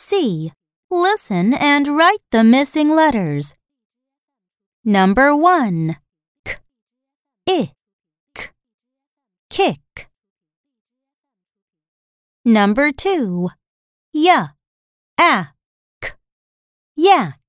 C. Listen and write the missing letters. Number 1. K. I. K. Kick. Number 2. Y. A. K. Yak.